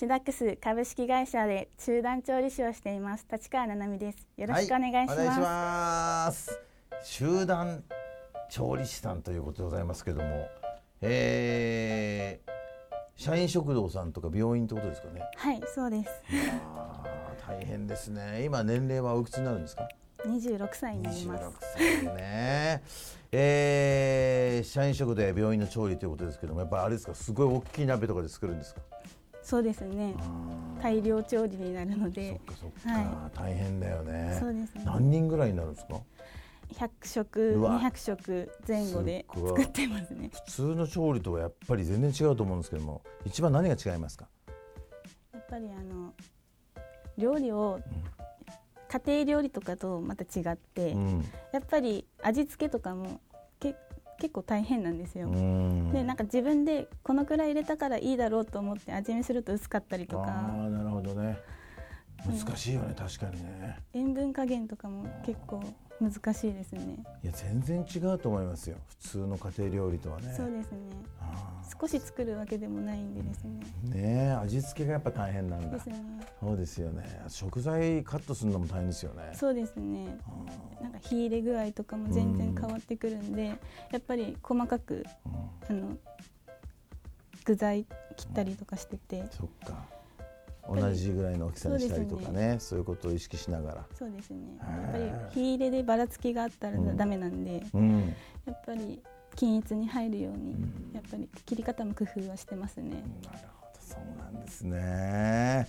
シダックス株式会社で中段調理師をしています。立川七海です。よろしくお願いします、はい、お願いします。集団調理師さんということでございますけども。えー、社員食堂さんとか病院ってことですかね。はいそうです。大変ですね。今年齢はおいくつになるんですか？26歳になります。26歳ね。えー、社員食堂や病院の調理ということですけどもやっぱりあれですか？すごい大きい鍋とかで作るんですか？そうですね。大量調理になるので。そっかそっか、はい、大変だよね。そうですね。何人ぐらいになるんですか？100食200食前後で作ってますね。普通の調理とはやっぱり全然違うと思うんですけども一番何が違いますか？やっぱりあの料理を、家庭料理とかとまた違って、うん、やっぱり味付けとかもけ結構大変なんですよ。でなんか自分でこのくらい入れたからいいだろうと思って味見すると薄かったりとか。あなるほどね。難しいよね、うん、確かにね。塩分加減とかも結構難しいですね。いや全然違うと思いますよ。普通の家庭料理とはね。そうですね。少し作るわけでもないんでですね。ね味付けがやっぱ大変なんだ。ですね。そうですよね。食材カットするのも大変ですよね。そうですね。なんか火入れ具合とかも全然変わってくるんで、やっぱり細かく、あの具材切ったりとかしてて、そっか同じぐらいの大きさにしたりとかねそういうことを意識しながら。そうですね。やっぱり火入れでばらつきがあったらダメなんで、うん、やっぱり均一に入るように、うん、やっぱり切り方も工夫はしてますね、なるほどそうなんですね。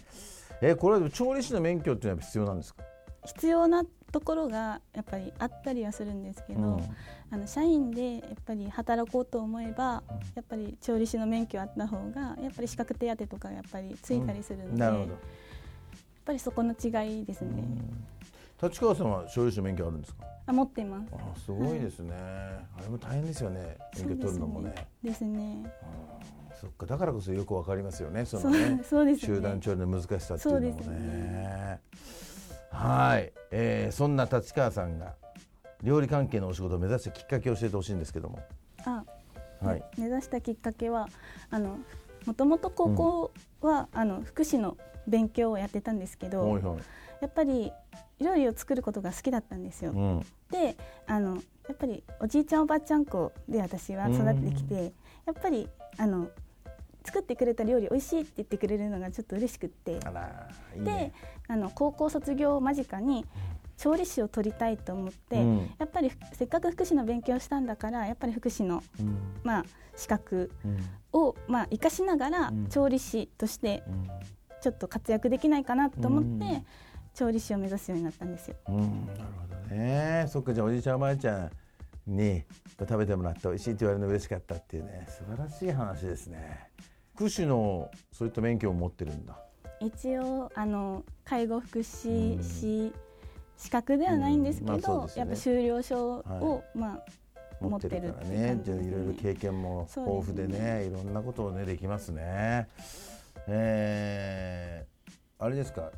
えこれは調理師の免許っていうのは必要なんですか？必要なところがやっぱりあったりはするんですけど、うん、あの社員でやっぱり働こうと思えば、やっぱり調理師の免許あった方がやっぱり資格手当とかやっぱりついたりするので、うん、やっぱりそこの違いですね。立川さんは調理師の免許あるんですか？あ持ってます。あすごいですね、はい、あれも大変ですよね。免許取るのもね。ですね。そっか。だからこそよくわかりますよね。そのねそうです、ね、集団調理の難しさっていうのもね。ねはい、えー、そんな立川さんが料理関係のお仕事を目指したきっかけを教えてほしいんですけども。あ、はい、目指したきっかけはあのもともと高校は、うん、あの福祉の勉強をやってたんですけど、はいはい、やっぱり料理を作ることが好きだったんですよ。うん、であのやっぱりおじいちゃんおばあちゃん子で私は育ってきて、うん、やっぱりあの作ってくれた料理美味しいって言ってくれるのがちょっと嬉しくって。いい、ね、であの高校卒業間近に調理師を取りたいと思って、うん、やっぱりせっかく福祉の勉強したんだからやっぱり福祉の、うん、まあ、資格を、まあ、生かしながら調理師としてちょっと活躍できないかなと思って、調理師を目指すようになったんですよ。なるほどね。そっかじゃあおじいちゃんおばあちゃんに食べてもらって美味しいって言われるの嬉しかったっていうね素晴らしい話ですね。福祉のそういった免許を持ってるんだ。一応あの介護福祉士資格ではないんですけど、まあね、やっぱ修了証を、はい、まあ持ってるからね。じゃあいろいろ経験も豊富でね、ね、いろんなことをねできますね。えー、あれですか。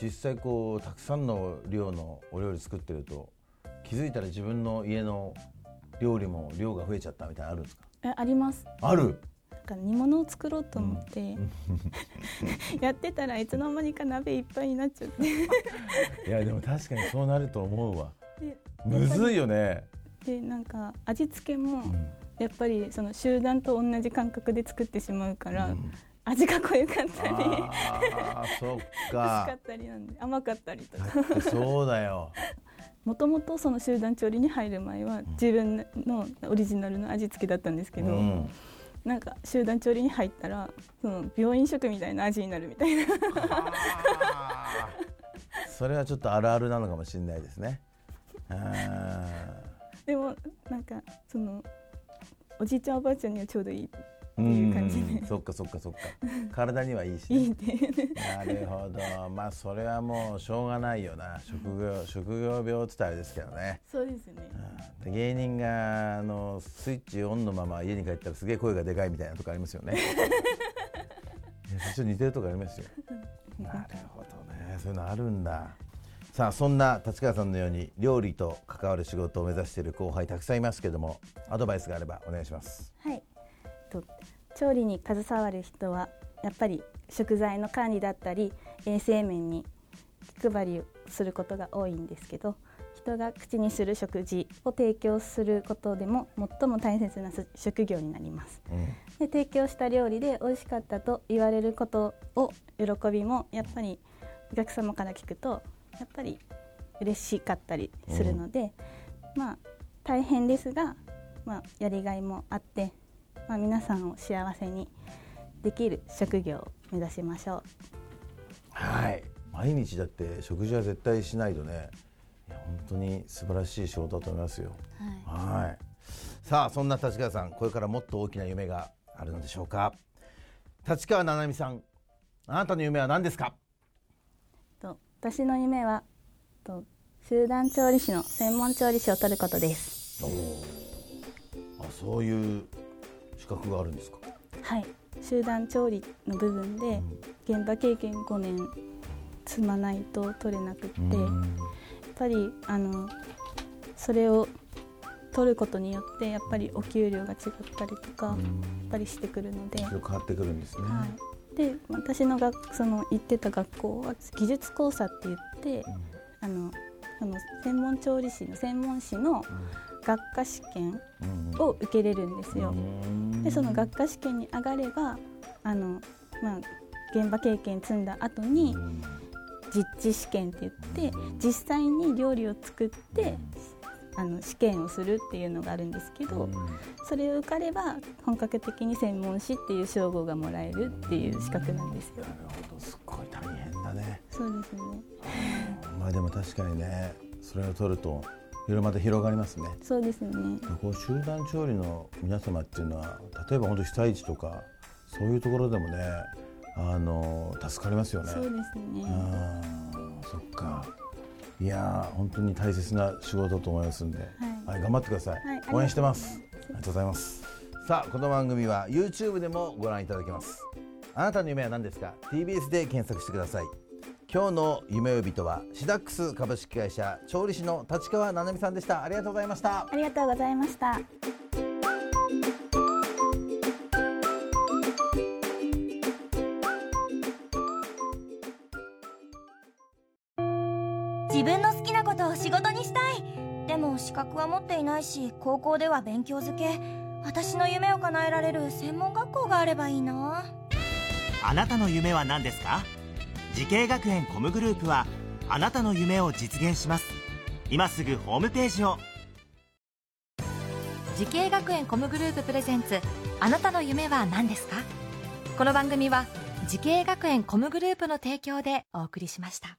実際こうたくさんの量のお料理作ってると気づいたら自分の家の料理も量が増えちゃったみたいなあるんですか？えあります。ある？か煮物を作ろうと思って、うん、やってたらいつの間にか鍋いっぱいになっちゃって。いやでも確かにそうなると思うわ。むずいよね。でなんか味付けもやっぱりその集団と同じ感覚で作ってしまうから、うん、味が濃ゆかったりあそっか。薄かったりなんで甘かったりとか。そうだよ。もともとその集団調理に入る前は自分のオリジナルの味付けだったんですけど、うん、なんか集団調理に入ったらその病院食みたいな味になるみたいな。それはちょっとあるあるなのかもしれないですね。でもなんかそのおじいちゃんおばあちゃんにはちょうどいいいう感じで。そっかそっかそっか。体にはいいし、ね、いいってなるほど。まあそれはもうしょうがないよな。職業職業病ってあれですけどね。そうですね、うん、芸人があのスイッチオンのまま家に帰ったらすげえ声がでかいみたいなとこありますよね。ち似てるとこありますよ。なるほどね。そういうのあるんだ。さあそんな立川さんのように料理と関わる仕事を目指している後輩たくさんいますけどもアドバイスがあればお願いします。はいと調理に携わる人はやっぱり食材の管理だったり衛生面に気配りすることが多いんですけど人が口にする食事を提供することでも最も大切な職業になります、うん、で提供した料理で美味しかったと言われることを喜びもやっぱりお客様から聞くとやっぱり嬉しかったりするので、うん、まあ大変ですが、まあ、やりがいもあってまあ、皆さんを幸せにできる職業を目指しましょう。はい。毎日だって食事は絶対しないとね。本当に素晴らしい仕事だと思いますよ。はい。さあそんな立川さんこれからもっと大きな夢があるのでしょうか？立川七海さんあなたの夢は何ですか？と私の夢はと集団調理師の専門調理師を取ることです。あそういう資格があるんですか？はい。集団調理の部分で現場経験5年積まないと取れなくって、やっぱりあのそれを取ることによってやっぱりお給料が違ったりとか、やっぱりしてくるので。変わってくるんですね、はい、で私の学その行ってた学校は技術講座って言って、あのその専門調理師の専門師の、学科試験を受けれるんですよ。でその学科試験に上がればあの、まあ、現場経験積んだ後に実地試験って言って実際に料理を作ってあの試験をするっていうのがあるんですけどそれを受かれば本格的に専門士っていう称号がもらえるっていう資格なんですよ。なるほどすごい大変だね。そうですね。まあでも確かにねそれを取るといろいろまた広がりますね。そうですね。こう集団調理の皆様っていうのは例えば本当被災地とかそういうところでもねあの助かりますよね。そうですね。あそっか。いや本当に大切な仕事だと思いますんで、はい、はい、頑張ってください。はい、応援してます。ありがとうございます。さあこの番組は YouTube でもご覧いただけます。あなたの夢は何ですか？TBS で検索してください。今日の夢呼人はシダックス株式会社調理師の立川七海さんでした。ありがとうございました。ありがとうございました。自分の好きなことを仕事にしたい。でも資格は持っていないし高校では勉強づけ。私の夢を叶えられる専門学校があればいいな。あなたの夢は何ですか？滋慶学園 COMグループはあなたの夢を実現します。今すぐホームページを。滋慶学園 COMグループプレゼンツあなたの夢は何ですか？この番組は時系学園コムグループの提供でお送りしました。